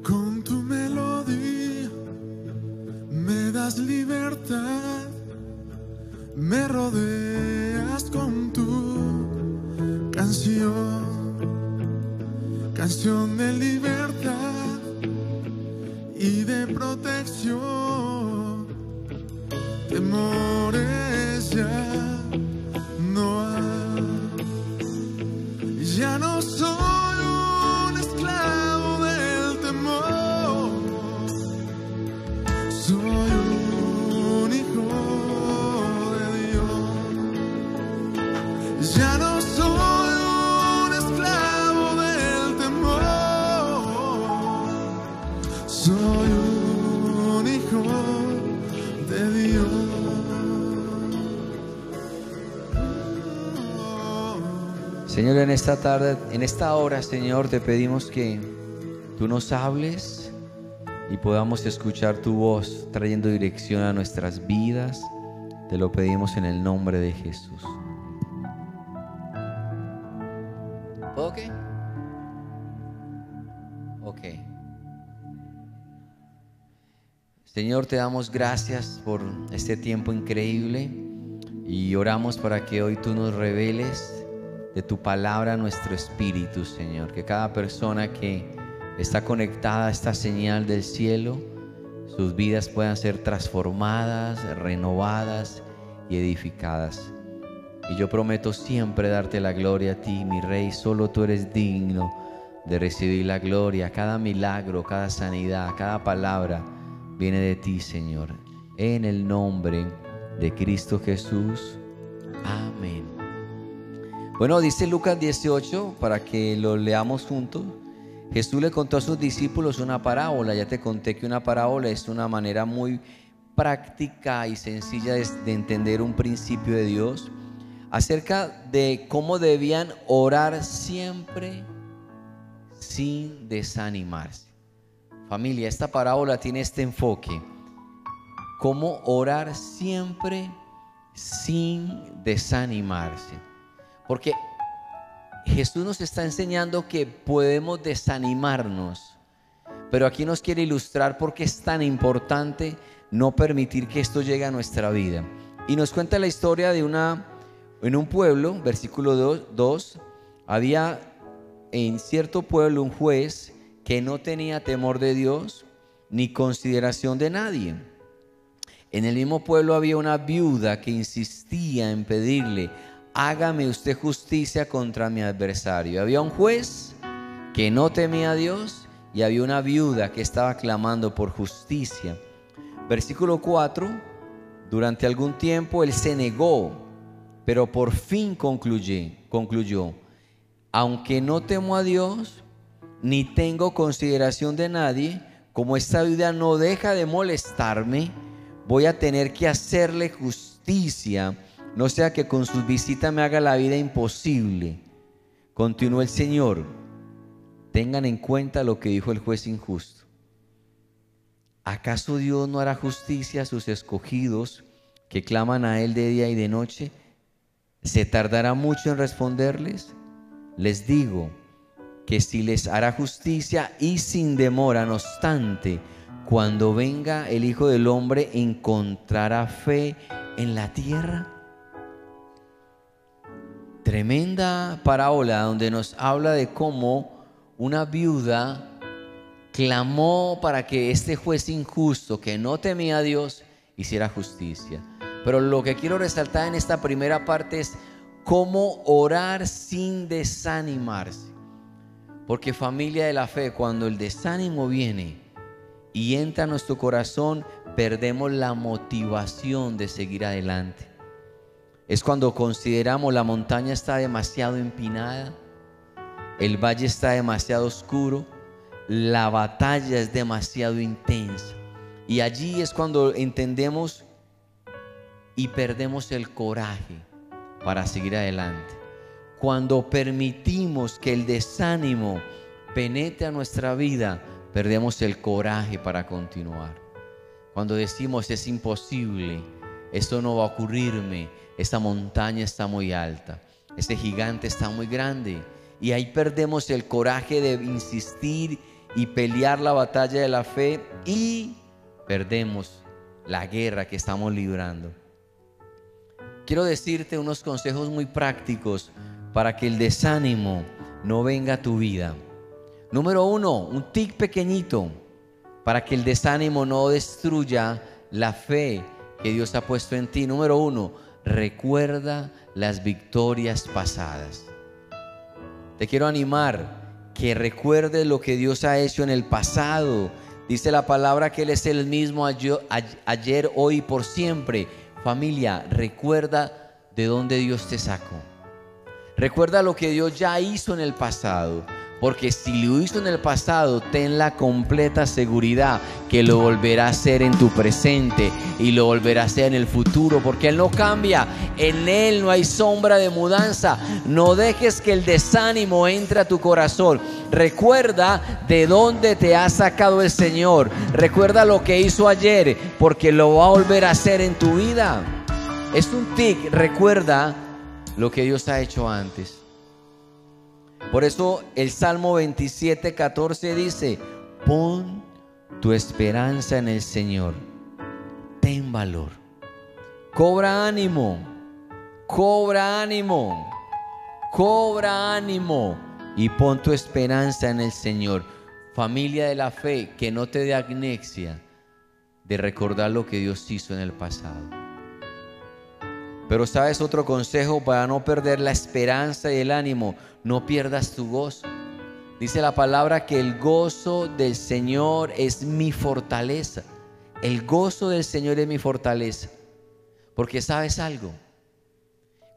Con tu melodía me das libertad, me rodeas con tu canción, canción de libertad y de protección. Temores Señor, en esta tarde, en esta hora, Señor, te pedimos que tú nos hables y podamos escuchar tu voz trayendo dirección a nuestras vidas. Te lo pedimos en el nombre de Jesús. Ok. Ok. Señor, te damos gracias por este tiempo increíble y oramos para que hoy tú nos reveles de tu palabra nuestro espíritu, Señor. Que cada persona que está conectada a esta señal del cielo, sus vidas puedan ser transformadas, renovadas y edificadas. Y yo prometo siempre darte la gloria a ti, mi Rey. Solo tú eres digno de recibir la gloria. Cada milagro, cada sanidad, cada palabra viene de ti, Señor. En el nombre de Cristo Jesús. Bueno, dice Lucas 18, para que lo leamos juntos. Jesús le contó a sus discípulos una parábola. Ya te conté que una parábola es una manera muy práctica y sencilla de entender un principio de Dios acerca de cómo debían orar siempre sin desanimarse. Familia, esta parábola tiene este enfoque. Cómo orar siempre sin desanimarse. Porque Jesús nos está enseñando que podemos desanimarnos. Pero aquí nos quiere ilustrar por qué es tan importante no permitir que esto llegue a nuestra vida. Y nos cuenta la historia de una, en un pueblo, versículo 2, había en cierto pueblo un juez que no tenía temor de Dios ni consideración de nadie. En el mismo pueblo había una viuda que insistía en pedirle, hágame usted justicia contra mi adversario. Había un juez que no temía a Dios y había una viuda que estaba clamando por justicia. Versículo 4, durante algún tiempo él se negó, pero por fin concluyó, concluyó, aunque no temo a Dios, ni tengo consideración de nadie, como esta viuda no deja de molestarme, voy a tener que hacerle justicia, no sea que con sus visitas me haga la vida imposible. Continuó el Señor, tengan en cuenta lo que dijo el juez injusto. ¿Acaso Dios no hará justicia a sus escogidos que claman a Él de día y de noche? ¿Se tardará mucho en responderles? Les digo que si les hará justicia y sin demora, no obstante, cuando venga el Hijo del Hombre, ¿encontrará fe en la tierra? Tremenda parábola donde nos habla de cómo una viuda clamó para que este juez injusto que no temía a Dios hiciera justicia. Pero lo que quiero resaltar en esta primera parte es cómo orar sin desanimarse. Porque familia de la fe, cuando el desánimo viene y entra a nuestro corazón, perdemos la motivación de seguir adelante. Es cuando consideramos la montaña está demasiado empinada, el valle está demasiado oscuro, la batalla es demasiado intensa. Y allí es cuando entendemos y perdemos el coraje para seguir adelante. Cuando permitimos que el desánimo penetre a nuestra vida, perdemos el coraje para continuar. Cuando decimos es imposible, esto no va a ocurrirme, esta montaña está muy alta, este gigante está muy grande. Y ahí perdemos el coraje de insistir y pelear la batalla de la fe y perdemos la guerra que estamos librando. Quiero decirte unos consejos muy prácticos para que el desánimo no venga a tu vida. Número uno, un tic pequeñito para que el desánimo no destruya la fe que Dios ha puesto en ti. Número uno, recuerda las victorias pasadas. Te quiero animar que recuerdes lo que Dios ha hecho en el pasado. Dice la palabra que Él es el mismo ayer, hoy y por siempre. Familia, recuerda de dónde Dios te sacó. Recuerda lo que Dios ya hizo en el pasado. Porque si lo hizo en el pasado, ten la completa seguridad que lo volverá a hacer en tu presente y lo volverá a hacer en el futuro. Porque Él no cambia. En Él no hay sombra de mudanza. No dejes que el desánimo entre a tu corazón. Recuerda de dónde te ha sacado el Señor. Recuerda lo que hizo ayer. Porque lo va a volver a hacer en tu vida. Es un tic. Recuerda lo que Dios ha hecho antes. Por eso el Salmo 27, 14 dice, pon tu esperanza en el Señor, ten valor, cobra ánimo, cobra ánimo, cobra ánimo y pon tu esperanza en el Señor. Familia de la fe, que no te dé agnexia de recordar lo que Dios hizo en el pasado. Pero sabes otro consejo para no perder la esperanza y el ánimo, no pierdas tu gozo. Dice la palabra que el gozo del Señor es mi fortaleza. El gozo del Señor es mi fortaleza. Porque sabes algo,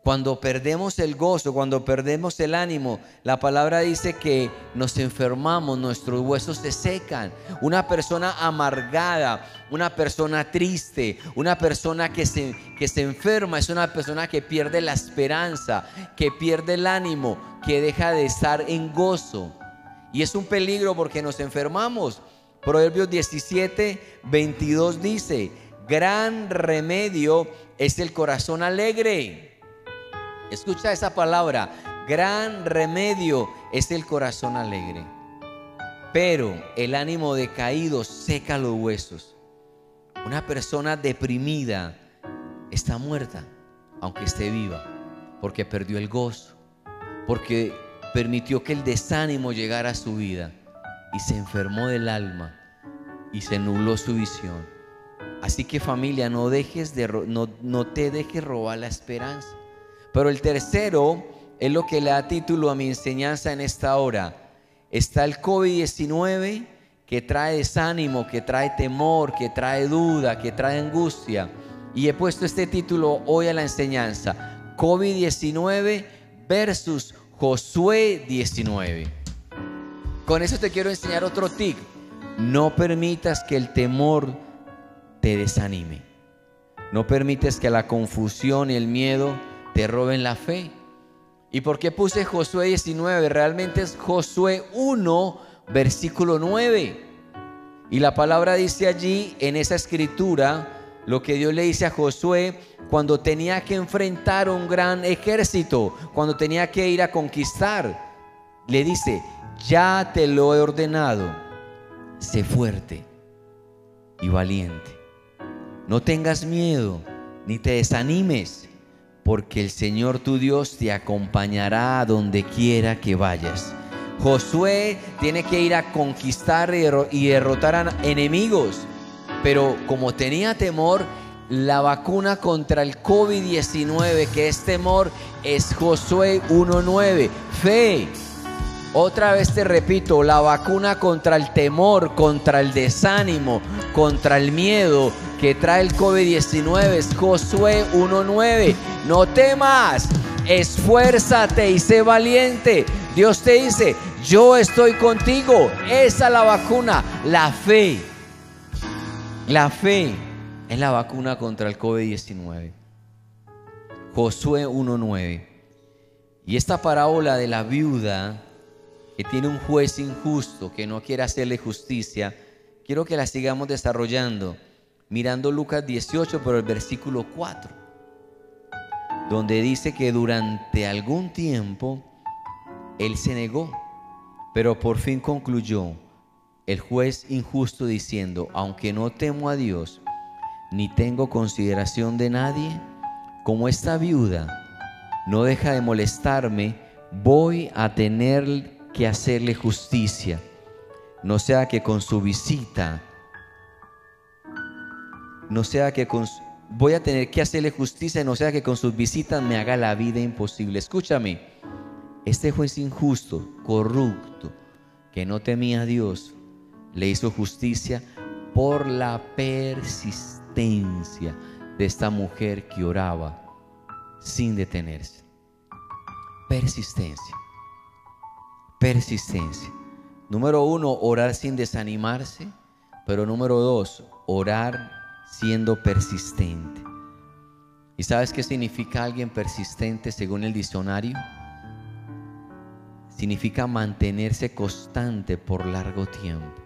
cuando perdemos el gozo, cuando perdemos el ánimo, la palabra dice que nos enfermamos, nuestros huesos se secan. Una persona amargada, una persona triste, una persona que se, que se enferma es una persona que pierde la esperanza, que pierde el ánimo, que deja de estar en gozo. Y es un peligro porque nos enfermamos. Proverbios 17, 22 dice, gran remedio es el corazón alegre Escucha esa palabra. Gran remedio es el corazón alegre. Pero el ánimo decaído seca los huesos. Una persona deprimida está muerta, aunque esté viva, porque perdió el gozo, porque permitió que el desánimo llegara a su vida y se enfermó del alma y se nubló su visión. Así que familia, no, dejes de, no, no te dejes robar la esperanza. Pero el tercero es lo que le da título a mi enseñanza en esta hora. Está el COVID-19 que trae desánimo, que trae temor, que trae duda, que trae angustia. Y he puesto este título hoy a la enseñanza. COVID-19 versus Josué 19. Con eso te quiero enseñar otro tic. No permitas que el temor te desanime. No permites que la confusión y el miedo te roben la fe. ¿Y por qué puse Josué 19? Realmente es Josué 1, versículo 9. Y la palabra dice allí, en esa escritura, lo que Dios le dice a Josué cuando tenía que enfrentar un gran ejército, cuando tenía que ir a conquistar. Le dice, ya te lo he ordenado, sé fuerte y valiente. No tengas miedo, ni te desanimes porque el Señor tu Dios te acompañará a donde quiera que vayas. Josué tiene que ir a conquistar y derrotar a enemigos, pero como tenía temor, la vacuna contra el COVID-19, que es temor, es Josué 1.9, fe. Otra vez te repito, la vacuna contra el temor, contra el desánimo, contra el miedo que trae el COVID-19 es Josué 1.9. No temas, esfuérzate y sé valiente. Dios te dice, yo estoy contigo. Esa es la vacuna, la fe. La fe es la vacuna contra el COVID-19. Josué 1.9. Y esta parábola de la viuda que tiene un juez injusto que no quiere hacerle justicia, quiero que la sigamos desarrollando mirando Lucas 18 por el versículo 4, donde dice que durante algún tiempo él se negó, pero por fin concluyó, el juez injusto diciendo, aunque no temo a Dios, ni tengo consideración de nadie, como esta viuda no deja de molestarme, voy a tener que hacerle justicia, no sea que con su visita, no sea que con voy a tener que hacerle justicia, no sea que con sus visitas me haga la vida imposible. Escúchame, este juez injusto, corrupto, que no temía a Dios, le hizo justicia por la persistencia de esta mujer que oraba sin detenerse. Persistencia. Persistencia. Número uno, orar sin desanimarse. Pero número dos, orar siendo persistente. ¿Y sabes qué significa alguien persistente según el diccionario? Significa mantenerse constante por largo tiempo.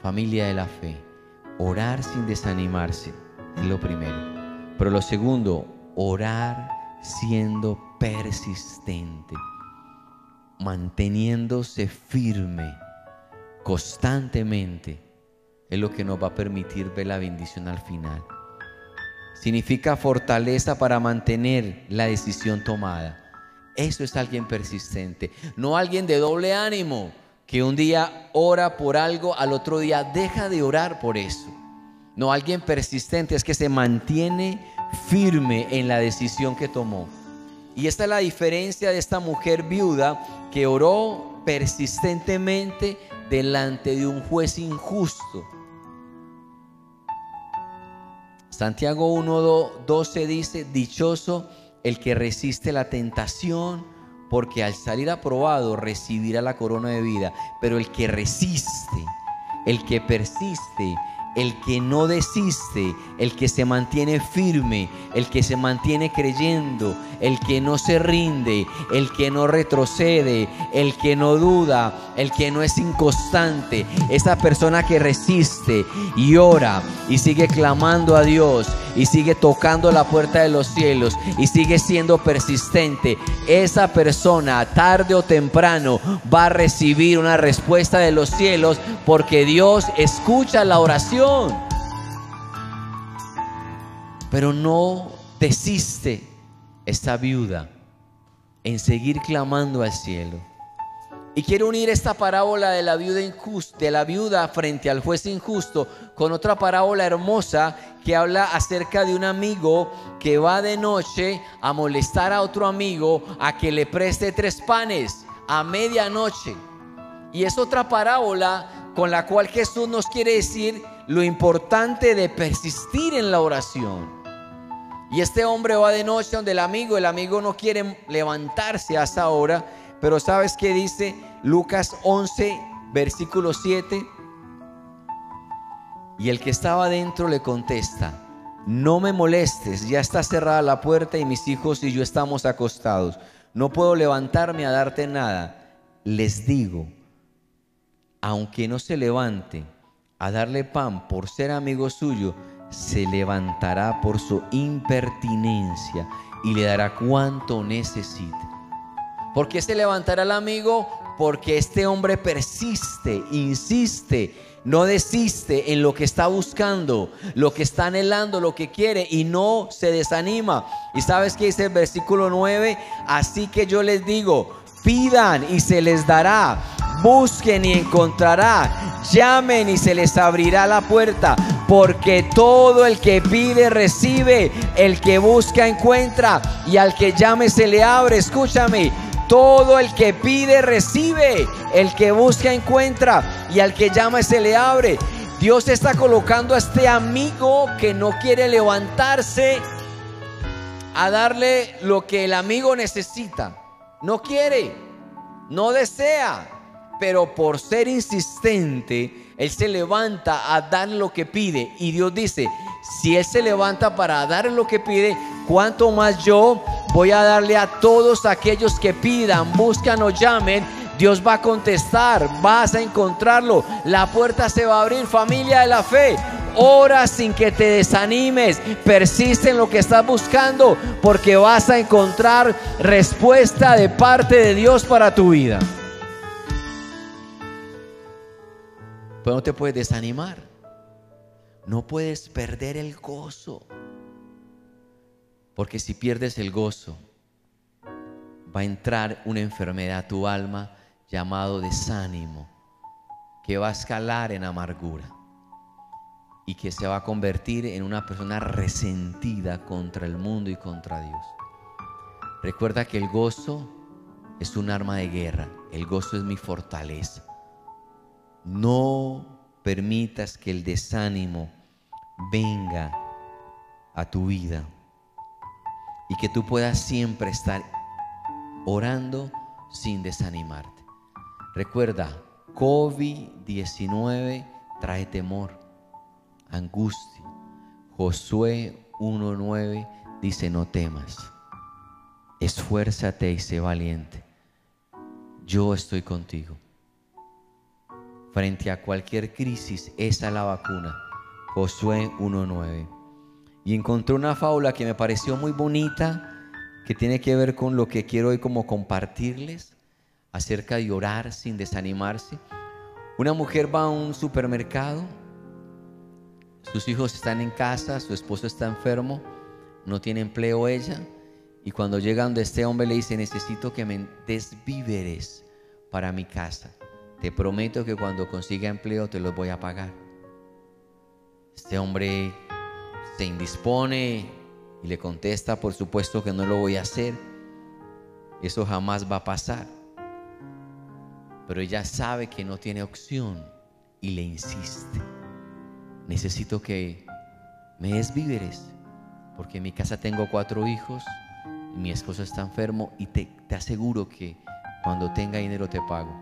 Familia de la fe, orar sin desanimarse es lo primero. Pero lo segundo, orar siendo persistente, manteniéndose firme constantemente, es lo que nos va a permitir ver la bendición al final. Significa fortaleza para mantener la decisión tomada. Eso es alguien persistente, no alguien de doble ánimo que un día ora por algo, al otro día deja de orar por eso. No, alguien persistente es que se mantiene firme en la decisión que tomó. Y esta es la diferencia de esta mujer viuda que oró persistentemente delante de un juez injusto. Santiago 1.12 dice, dichoso el que resiste la tentación, porque al salir aprobado recibirá la corona de vida. Pero el que resiste, el que persiste, el que no desiste, el que se mantiene firme, el que se mantiene creyendo, el que no se rinde, el que no retrocede, el que no duda, el que no es inconstante, esa persona que resiste y ora y sigue clamando a Dios y sigue tocando la puerta de los cielos y sigue siendo persistente, esa persona tarde o temprano va a recibir una respuesta de los cielos porque Dios escucha la oración pero no desiste esta viuda en seguir clamando al cielo. Y quiero unir esta parábola de la viuda injusta, de la viuda frente al juez injusto, con otra parábola hermosa que habla acerca de un amigo que va de noche a molestar a otro amigo a que le preste tres panes a medianoche. Y es otra parábola con la cual Jesús nos quiere decir lo importante de persistir en la oración. Y este hombre va de noche donde el amigo, el amigo no quiere levantarse a esa hora, pero ¿sabes qué dice Lucas 11, versículo 7? Y el que estaba dentro le contesta, no me molestes, ya está cerrada la puerta y mis hijos y yo estamos acostados. No puedo levantarme a darte nada. Les digo, aunque no se levante, a darle pan por ser amigo suyo, se levantará por su impertinencia y le dará cuanto necesite. ¿Por qué se levantará el amigo? Porque este hombre persiste, insiste, no desiste en lo que está buscando, lo que está anhelando, lo que quiere y no se desanima. ¿Y sabes qué dice el versículo 9? Así que yo les digo, pidan y se les dará. Busquen y encontrará, llamen y se les abrirá la puerta, porque todo el que pide recibe, el que busca encuentra. Y al que llame se le abre. Escúchame, todo el que pide recibe, el que busca encuentra. Y al que llame se le abre. Dios está colocando a este amigo que no quiere levantarse a darle lo que el amigo necesita. No quiere, no desea pero por ser insistente, Él se levanta a dar lo que pide. Y Dios dice, si Él se levanta para dar lo que pide, ¿cuánto más yo voy a darle a todos aquellos que pidan, buscan o llamen? Dios va a contestar, vas a encontrarlo, la puerta se va a abrir, familia de la fe. Ora sin que te desanimes, persiste en lo que estás buscando, porque vas a encontrar respuesta de parte de Dios para tu vida. pero no te puedes desanimar. No puedes perder el gozo. Porque si pierdes el gozo, va a entrar una enfermedad a tu alma llamado desánimo, que va a escalar en amargura y que se va a convertir en una persona resentida contra el mundo y contra Dios. Recuerda que el gozo es un arma de guerra, el gozo es mi fortaleza. No permitas que el desánimo venga a tu vida y que tú puedas siempre estar orando sin desanimarte. Recuerda, COVID-19 trae temor, angustia. Josué 1.9 dice, no temas, esfuérzate y sé valiente. Yo estoy contigo. Frente a cualquier crisis, esa es la vacuna. Josué 1.9. Y encontré una fábula que me pareció muy bonita, que tiene que ver con lo que quiero hoy como compartirles acerca de orar sin desanimarse. Una mujer va a un supermercado, sus hijos están en casa, su esposo está enfermo, no tiene empleo ella, y cuando llega donde este hombre le dice, necesito que me des víveres para mi casa. Te prometo que cuando consiga empleo te los voy a pagar. Este hombre se indispone y le contesta, por supuesto que no lo voy a hacer. Eso jamás va a pasar. Pero ella sabe que no tiene opción y le insiste. Necesito que me des víveres, porque en mi casa tengo cuatro hijos, mi esposo está enfermo y te, te aseguro que cuando tenga dinero te pago.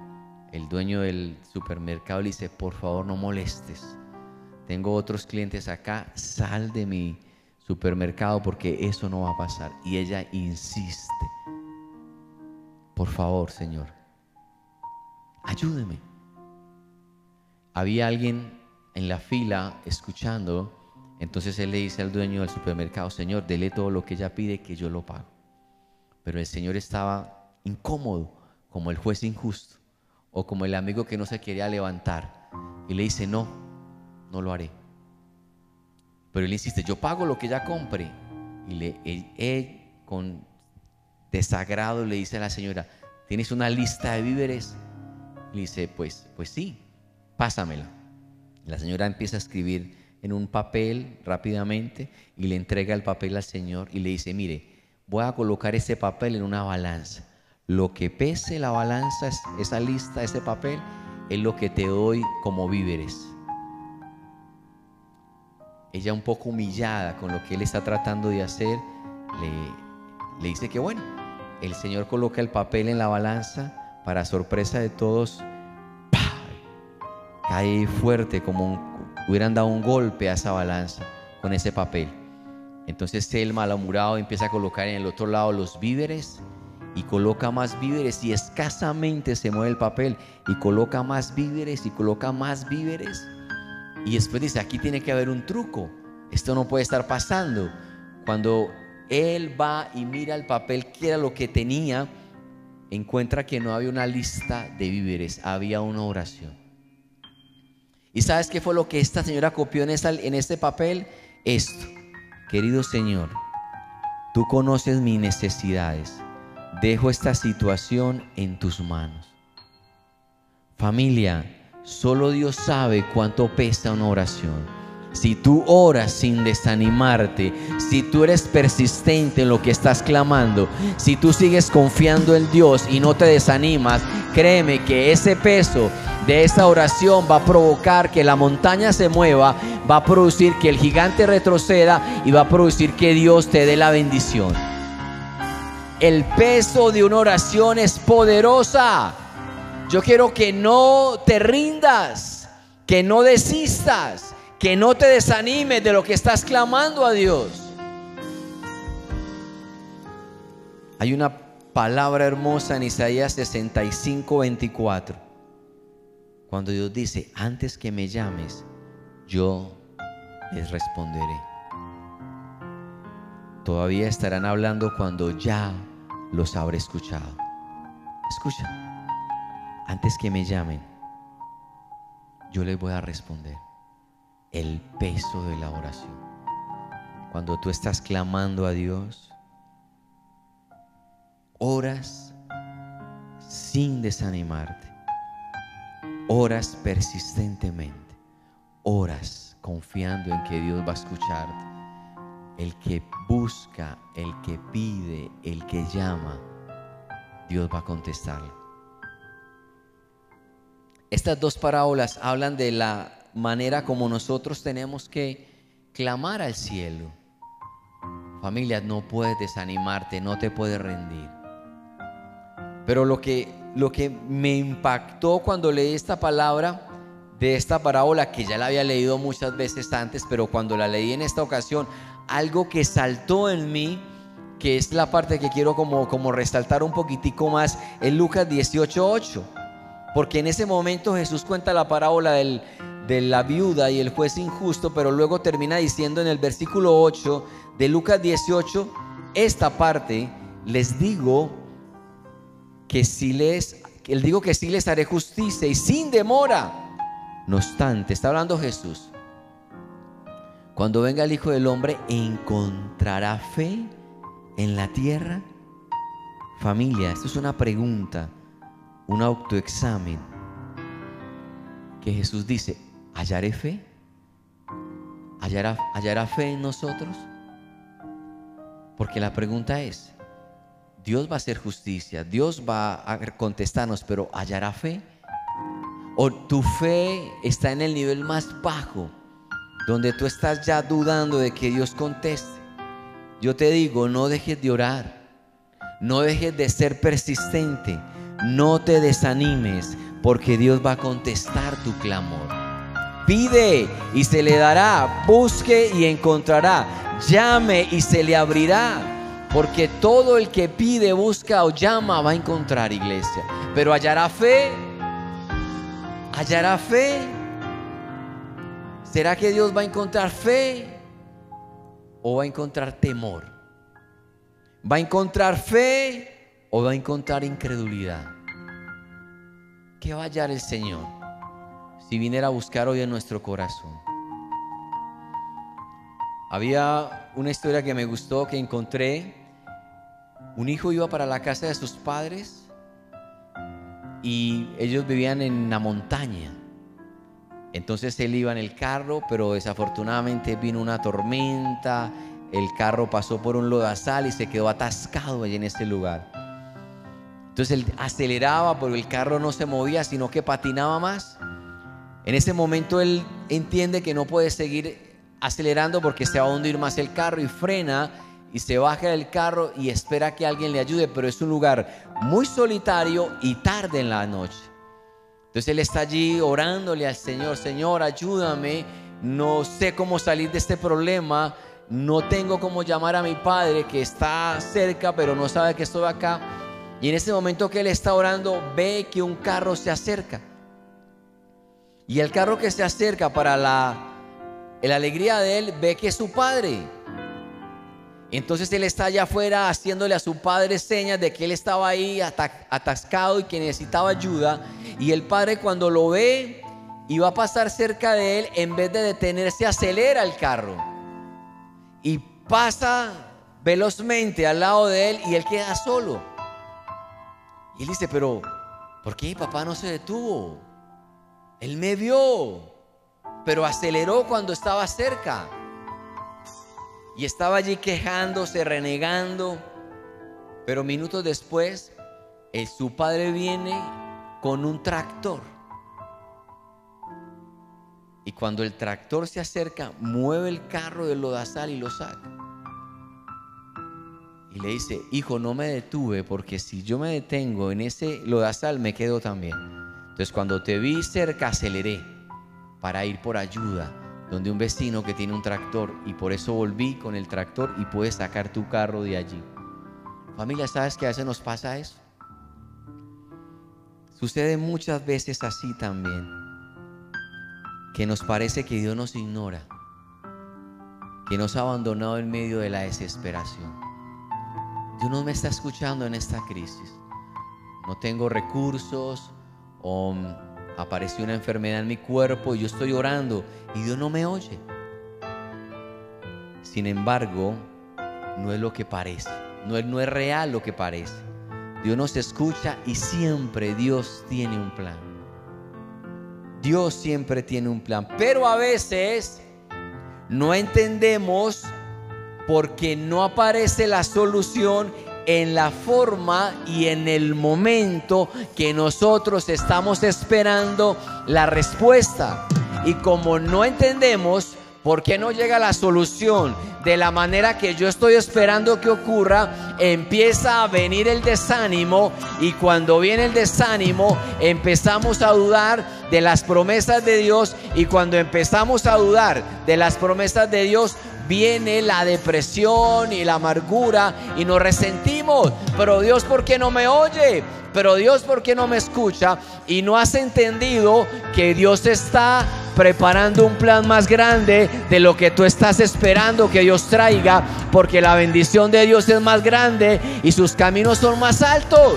El dueño del supermercado le dice, por favor no molestes. Tengo otros clientes acá, sal de mi supermercado porque eso no va a pasar. Y ella insiste. Por favor, Señor, ayúdeme. Había alguien en la fila escuchando, entonces él le dice al dueño del supermercado, Señor, dele todo lo que ella pide que yo lo pago. Pero el Señor estaba incómodo, como el juez injusto, o como el amigo que no se quería levantar. Y le dice, no, no lo haré. Pero él insiste, yo pago lo que ella compre. Y le, él, con desagrado le dice a la señora, ¿tienes una lista de víveres? Le dice, pues, pues sí, pásamela. La señora empieza a escribir en un papel rápidamente y le entrega el papel al Señor y le dice, mire, voy a colocar ese papel en una balanza. Lo que pese la balanza, esa lista, ese papel, es lo que te doy como víveres. Ella un poco humillada con lo que él está tratando de hacer, le, le dice que bueno, el Señor coloca el papel en la balanza para sorpresa de todos, cae fuerte como hubieran dado un golpe a esa balanza con ese papel. Entonces el malhumorado empieza a colocar en el otro lado los víveres y coloca más víveres y escasamente se mueve el papel y coloca más víveres y coloca más víveres. Y después dice, aquí tiene que haber un truco. Esto no puede estar pasando. Cuando él va y mira el papel, que era lo que tenía, encuentra que no había una lista de víveres, había una oración. ¿Y sabes qué fue lo que esta señora copió en, en este papel? Esto, querido Señor, tú conoces mis necesidades. Dejo esta situación en tus manos. Familia, solo Dios sabe cuánto pesa una oración. Si tú oras sin desanimarte, si tú eres persistente en lo que estás clamando, si tú sigues confiando en Dios y no te desanimas, créeme que ese peso de esa oración va a provocar que la montaña se mueva, va a producir que el gigante retroceda y va a producir que Dios te dé la bendición. El peso de una oración es poderosa. Yo quiero que no te rindas, que no desistas que no te desanimes de lo que estás clamando a Dios. Hay una palabra hermosa en Isaías 65, 24. Cuando Dios dice, antes que me llames, yo les responderé. Todavía estarán hablando cuando ya los habré escuchado. Escucha, antes que me llamen, yo les voy a responder. El peso de la oración. Cuando tú estás clamando a Dios, oras sin desanimarte. Oras persistentemente. Oras confiando en que Dios va a escucharte. El que busca, el que pide, el que llama, Dios va a contestarle. Estas dos parábolas hablan de la manera como nosotros tenemos que clamar al cielo. Familia, no puedes desanimarte, no te puedes rendir. Pero lo que, lo que me impactó cuando leí esta palabra de esta parábola, que ya la había leído muchas veces antes, pero cuando la leí en esta ocasión, algo que saltó en mí, que es la parte que quiero como, como resaltar un poquitico más, en Lucas 18.8. Porque en ese momento Jesús cuenta la parábola del, de la viuda y el juez injusto, pero luego termina diciendo en el versículo 8 de Lucas 18, esta parte, les digo que si les, él digo que sí les haré justicia y sin demora. No obstante, está hablando Jesús. Cuando venga el Hijo del Hombre, ¿encontrará fe en la tierra? Familia, esto es una pregunta, un autoexamen. Que Jesús dice, ¿hallaré fe? ¿Hallará, ¿Hallará fe en nosotros? Porque la pregunta es, Dios va a hacer justicia, Dios va a contestarnos, pero ¿hallará fe? ¿O tu fe está en el nivel más bajo, donde tú estás ya dudando de que Dios conteste? Yo te digo, no dejes de orar, no dejes de ser persistente, no te desanimes, porque Dios va a contestar tu clamor. Pide y se le dará, busque y encontrará, llame y se le abrirá. Porque todo el que pide, busca o llama va a encontrar iglesia. Pero hallará fe. Hallará fe. ¿Será que Dios va a encontrar fe? ¿O va a encontrar temor? ¿Va a encontrar fe o va a encontrar incredulidad? ¿Qué va a hallar el Señor si viniera a buscar hoy en nuestro corazón? Había una historia que me gustó, que encontré. Un hijo iba para la casa de sus padres y ellos vivían en la montaña. Entonces él iba en el carro, pero desafortunadamente vino una tormenta, el carro pasó por un lodazal y se quedó atascado allí en ese lugar. Entonces él aceleraba, pero el carro no se movía, sino que patinaba más. En ese momento él entiende que no puede seguir acelerando porque se va a hundir más el carro y frena y se baja del carro y espera que alguien le ayude, pero es un lugar muy solitario y tarde en la noche. Entonces él está allí orándole al Señor, Señor, ayúdame, no sé cómo salir de este problema, no tengo cómo llamar a mi padre que está cerca, pero no sabe que estoy acá. Y en ese momento que él está orando, ve que un carro se acerca. Y el carro que se acerca para la, la alegría de él, ve que es su padre. Entonces él está allá afuera haciéndole a su padre señas de que él estaba ahí atascado y que necesitaba ayuda. Y el padre cuando lo ve y va a pasar cerca de él, en vez de detenerse, acelera el carro. Y pasa velozmente al lado de él y él queda solo. Y él dice, pero ¿por qué papá no se detuvo? Él me vio, pero aceleró cuando estaba cerca. Y estaba allí quejándose, renegando. Pero minutos después, su padre viene con un tractor. Y cuando el tractor se acerca, mueve el carro del lodazal y lo saca. Y le dice, hijo, no me detuve porque si yo me detengo en ese lodazal me quedo también. Entonces cuando te vi cerca aceleré para ir por ayuda donde un vecino que tiene un tractor y por eso volví con el tractor y puedes sacar tu carro de allí. Familia, ¿sabes que a veces nos pasa eso? Sucede muchas veces así también, que nos parece que Dios nos ignora, que nos ha abandonado en medio de la desesperación. Dios no me está escuchando en esta crisis. No tengo recursos o apareció una enfermedad en mi cuerpo y yo estoy orando y Dios no me oye. Sin embargo, no es lo que parece, no es, no es real lo que parece. Dios nos escucha y siempre Dios tiene un plan. Dios siempre tiene un plan, pero a veces no entendemos porque no aparece la solución en la forma y en el momento que nosotros estamos esperando la respuesta. Y como no entendemos por qué no llega la solución de la manera que yo estoy esperando que ocurra, empieza a venir el desánimo y cuando viene el desánimo empezamos a dudar de las promesas de Dios y cuando empezamos a dudar de las promesas de Dios viene la depresión y la amargura y nos resentimos. Pero Dios, ¿por qué no me oye? Pero Dios, ¿por qué no me escucha? Y no has entendido que Dios está preparando un plan más grande de lo que tú estás esperando que Dios traiga, porque la bendición de Dios es más grande y sus caminos son más altos.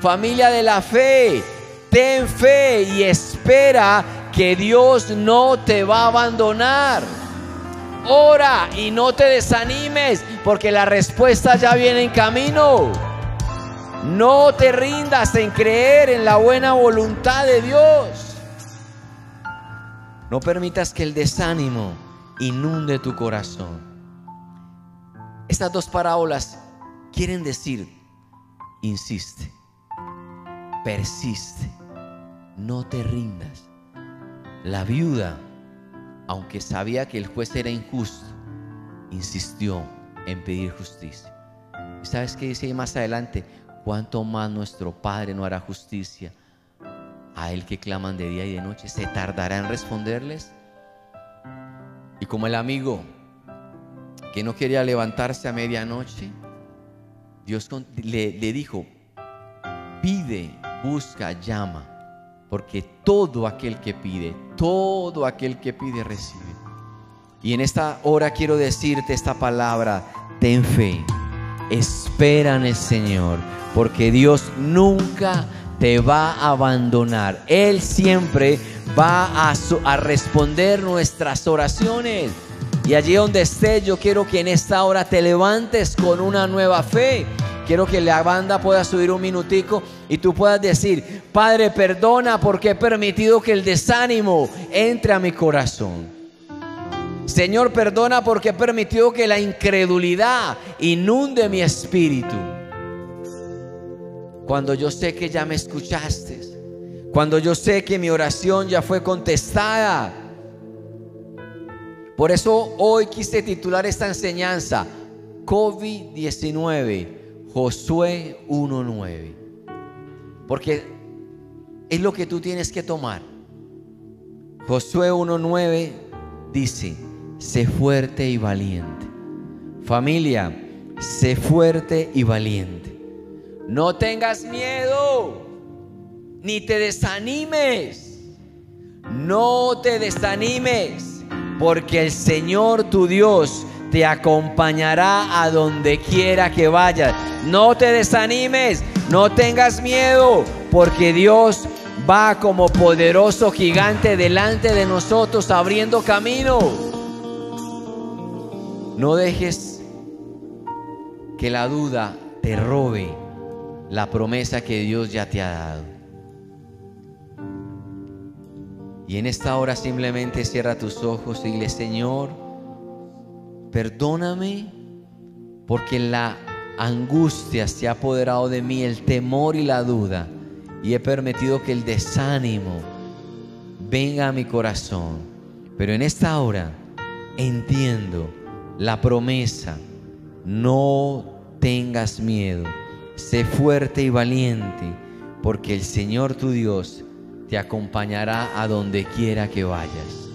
Familia de la fe, ten fe y espera que Dios no te va a abandonar. Ora y no te desanimes porque la respuesta ya viene en camino. No te rindas en creer en la buena voluntad de Dios. No permitas que el desánimo inunde tu corazón. Estas dos parábolas quieren decir, insiste, persiste, no te rindas. La viuda aunque sabía que el juez era injusto, insistió en pedir justicia. ¿Y sabes qué dice ahí más adelante? ¿Cuánto más nuestro Padre no hará justicia a Él que claman de día y de noche? ¿Se tardará en responderles? Y como el amigo que no quería levantarse a medianoche, Dios le dijo, pide, busca, llama porque todo aquel que pide, todo aquel que pide recibe. Y en esta hora quiero decirte esta palabra, ten fe, espera en el Señor, porque Dios nunca te va a abandonar. Él siempre va a, responder nuestras oraciones. Y allí donde estés, yo quiero que en esta hora te levantes con una nueva fe Quiero que la banda pueda subir un minutico y tú puedas decir, Padre, perdona porque he permitido que el desánimo entre a mi corazón. Señor, perdona porque he permitido que la incredulidad inunde mi espíritu. Cuando yo sé que ya me escuchaste, cuando yo sé que mi oración ya fue contestada. Por eso hoy quise titular esta enseñanza, COVID-19 Josué 1.9. Porque es lo que tú tienes que tomar. Josué 1.9 dice, sé fuerte y valiente. Familia, sé fuerte y valiente. No tengas miedo, ni te desanimes. No te desanimes, porque el Señor tu Dios te acompañará a donde quiera que vayas. No te desanimes, no tengas miedo, porque Dios va como poderoso gigante delante de nosotros abriendo camino. No dejes que la duda te robe la promesa que Dios ya te ha dado. Y en esta hora simplemente cierra tus ojos y dile, Señor, perdóname porque la angustia se ha apoderado de mí, el temor y la duda, y he permitido que el desánimo venga a mi corazón. Pero en esta hora entiendo la promesa, no tengas miedo, sé fuerte y valiente, porque el Señor tu Dios te acompañará a donde quiera que vayas.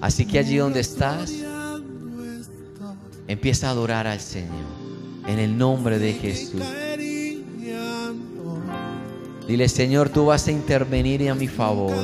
Así que allí donde estás, empieza a adorar al Señor en el nombre de Jesús. Dile, Señor, tú vas a intervenir a mi favor.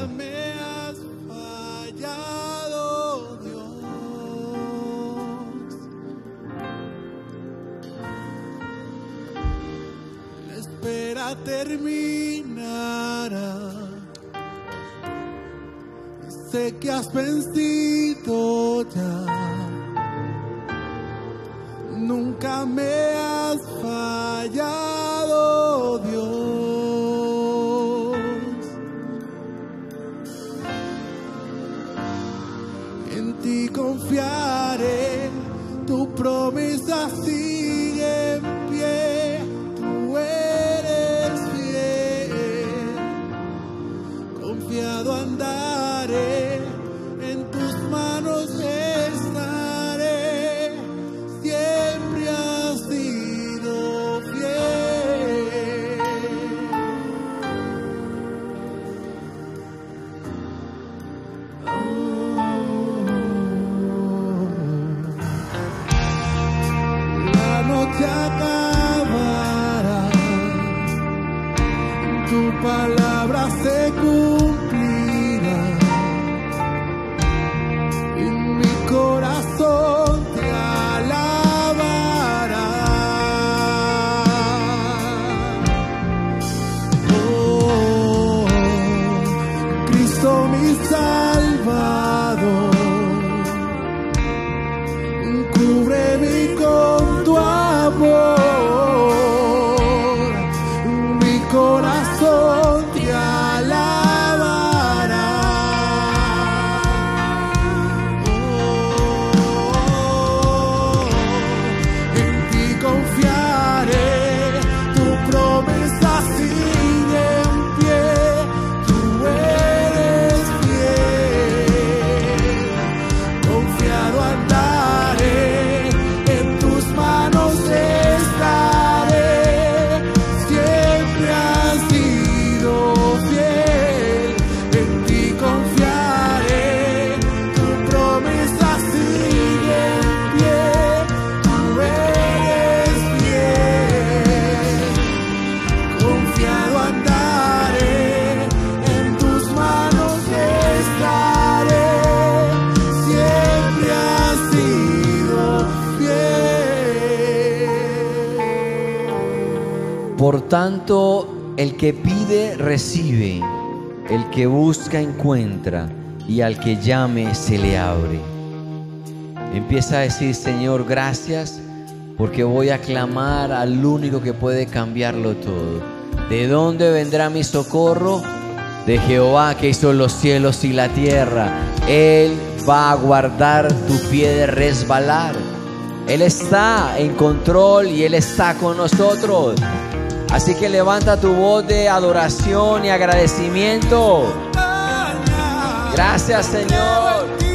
tanto, el que pide, recibe. El que busca, encuentra. Y al que llame, se le abre. Empieza a decir, Señor, gracias, porque voy a clamar al único que puede cambiarlo todo. ¿De dónde vendrá mi socorro? De Jehová que hizo los cielos y la tierra. Él va a guardar tu pie de resbalar. Él está en control y Él está con nosotros. Así que levanta tu voz de adoración y agradecimiento. Gracias Señor.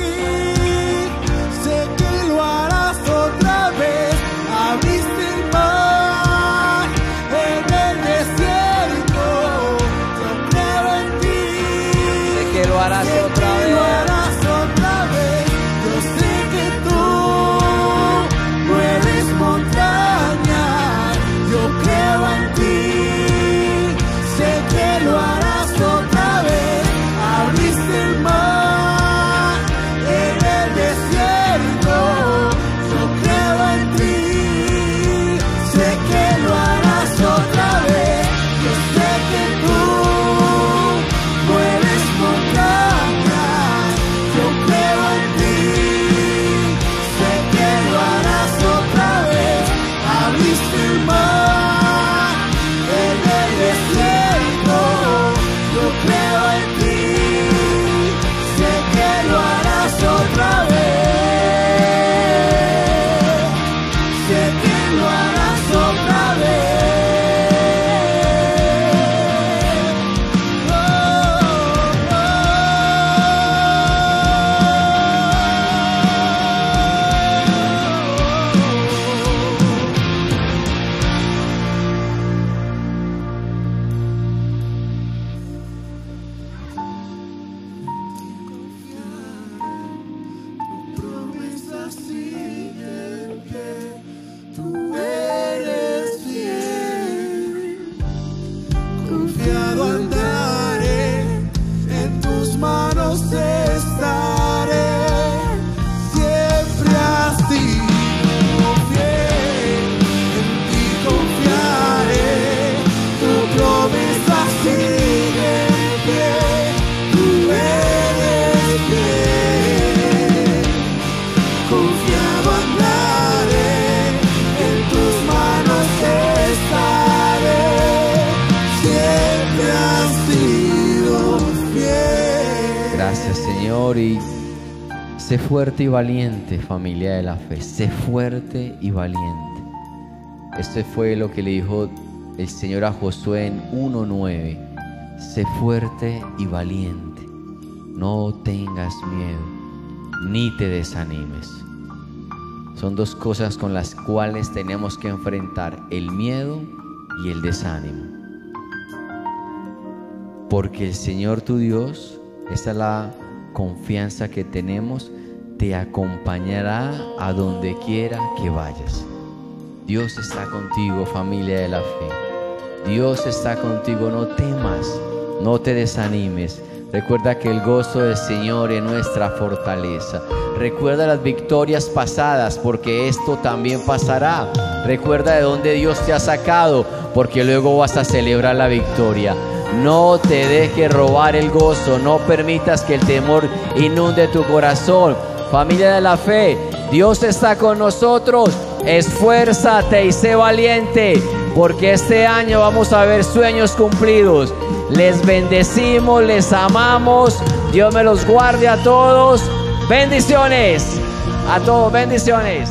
Fuerte y valiente familia de la fe, sé fuerte y valiente. Este fue lo que le dijo el Señor a Josué en 1.9. Sé fuerte y valiente, no tengas miedo, ni te desanimes. Son dos cosas con las cuales tenemos que enfrentar el miedo y el desánimo. Porque el Señor tu Dios, esta es la confianza que tenemos, te acompañará a donde quiera que vayas. Dios está contigo, familia de la fe. Dios está contigo, no temas, no te desanimes. Recuerda que el gozo del Señor es nuestra fortaleza. Recuerda las victorias pasadas, porque esto también pasará. Recuerda de dónde Dios te ha sacado, porque luego vas a celebrar la victoria. No te dejes robar el gozo, no permitas que el temor inunde tu corazón. Familia de la fe, Dios está con nosotros. Esfuérzate y sé valiente, porque este año vamos a ver sueños cumplidos. Les bendecimos, les amamos. Dios me los guarde a todos. Bendiciones. A todos, bendiciones.